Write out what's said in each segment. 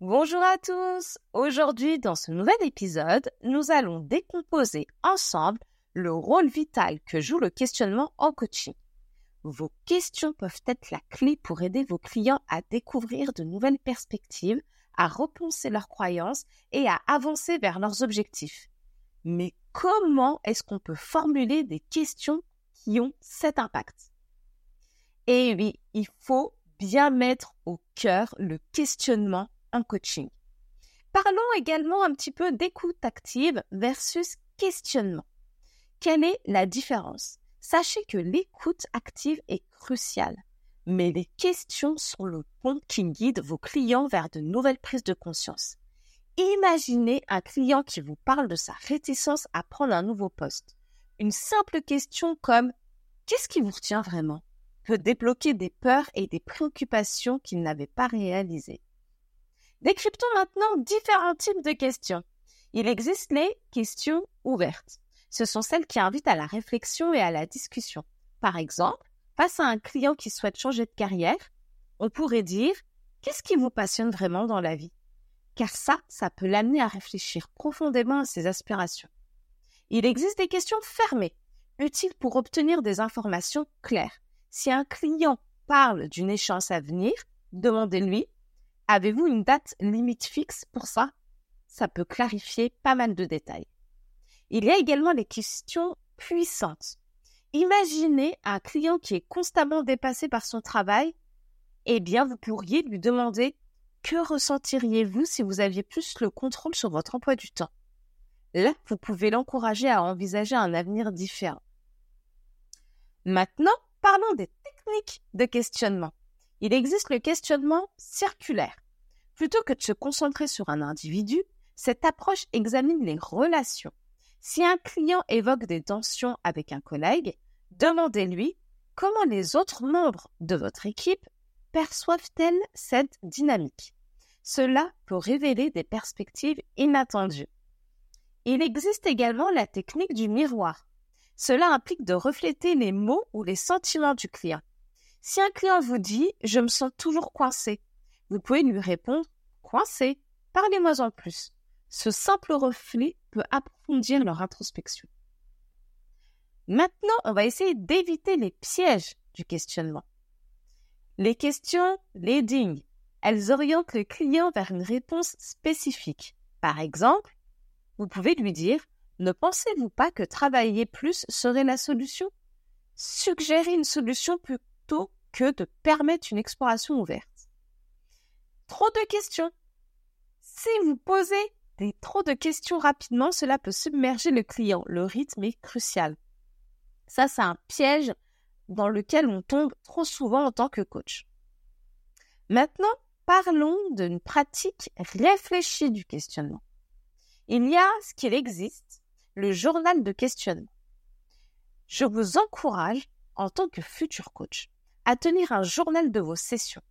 Bonjour à tous. Aujourd'hui, dans ce nouvel épisode, nous allons décomposer ensemble le rôle vital que joue le questionnement en coaching. Vos questions peuvent être la clé pour aider vos clients à découvrir de nouvelles perspectives, à repenser leurs croyances et à avancer vers leurs objectifs. Mais comment est-ce qu'on peut formuler des questions qui ont cet impact? Et oui, il faut bien mettre au cœur le questionnement coaching. Parlons également un petit peu d'écoute active versus questionnement. Quelle est la différence? Sachez que l'écoute active est cruciale, mais les questions sont le pont qui guide vos clients vers de nouvelles prises de conscience. Imaginez un client qui vous parle de sa réticence à prendre un nouveau poste. Une simple question comme Qu'est-ce qui vous retient vraiment peut débloquer des peurs et des préoccupations qu'il n'avait pas réalisées. Décryptons maintenant différents types de questions. Il existe les questions ouvertes. Ce sont celles qui invitent à la réflexion et à la discussion. Par exemple, face à un client qui souhaite changer de carrière, on pourrait dire Qu'est-ce qui vous passionne vraiment dans la vie? Car ça, ça peut l'amener à réfléchir profondément à ses aspirations. Il existe des questions fermées, utiles pour obtenir des informations claires. Si un client parle d'une échéance à venir, demandez-lui Avez-vous une date limite fixe pour ça? Ça peut clarifier pas mal de détails. Il y a également les questions puissantes. Imaginez un client qui est constamment dépassé par son travail. Eh bien, vous pourriez lui demander que ressentiriez-vous si vous aviez plus le contrôle sur votre emploi du temps? Là, vous pouvez l'encourager à envisager un avenir différent. Maintenant, parlons des techniques de questionnement. Il existe le questionnement circulaire. Plutôt que de se concentrer sur un individu, cette approche examine les relations. Si un client évoque des tensions avec un collègue, demandez-lui comment les autres membres de votre équipe perçoivent-elles cette dynamique. Cela peut révéler des perspectives inattendues. Il existe également la technique du miroir. Cela implique de refléter les mots ou les sentiments du client. Si un client vous dit je me sens toujours coincé, vous pouvez lui répondre coincé, parlez-moi en plus. Ce simple reflet peut approfondir leur introspection. Maintenant, on va essayer d'éviter les pièges du questionnement. Les questions leading, elles orientent le client vers une réponse spécifique. Par exemple, vous pouvez lui dire Ne pensez-vous pas que travailler plus serait la solution? Suggérez une solution plutôt que de permettre une exploration ouverte. Trop de questions. Si vous posez des trop de questions rapidement, cela peut submerger le client. Le rythme est crucial. Ça, c'est un piège dans lequel on tombe trop souvent en tant que coach. Maintenant, parlons d'une pratique réfléchie du questionnement. Il y a ce qu'il existe, le journal de questionnement. Je vous encourage, en tant que futur coach, à tenir un journal de vos sessions.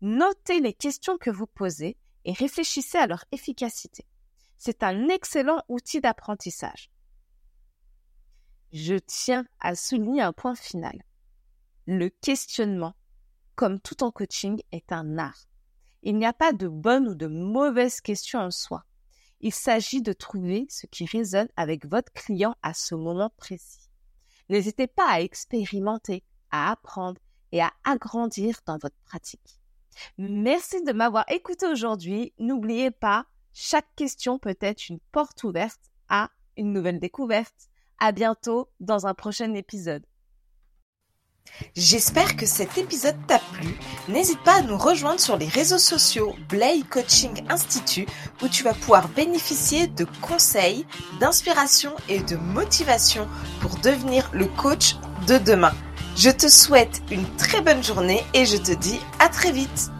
Notez les questions que vous posez et réfléchissez à leur efficacité. C'est un excellent outil d'apprentissage. Je tiens à souligner un point final. Le questionnement, comme tout en coaching, est un art. Il n'y a pas de bonne ou de mauvaise question en soi. Il s'agit de trouver ce qui résonne avec votre client à ce moment précis. N'hésitez pas à expérimenter, à apprendre et à agrandir dans votre pratique. Merci de m'avoir écouté aujourd'hui. N'oubliez pas, chaque question peut être une porte ouverte à une nouvelle découverte. À bientôt dans un prochain épisode. J'espère que cet épisode t'a plu. N'hésite pas à nous rejoindre sur les réseaux sociaux Blay Coaching Institute où tu vas pouvoir bénéficier de conseils, d'inspiration et de motivation pour devenir le coach de demain. Je te souhaite une très bonne journée et je te dis à très vite.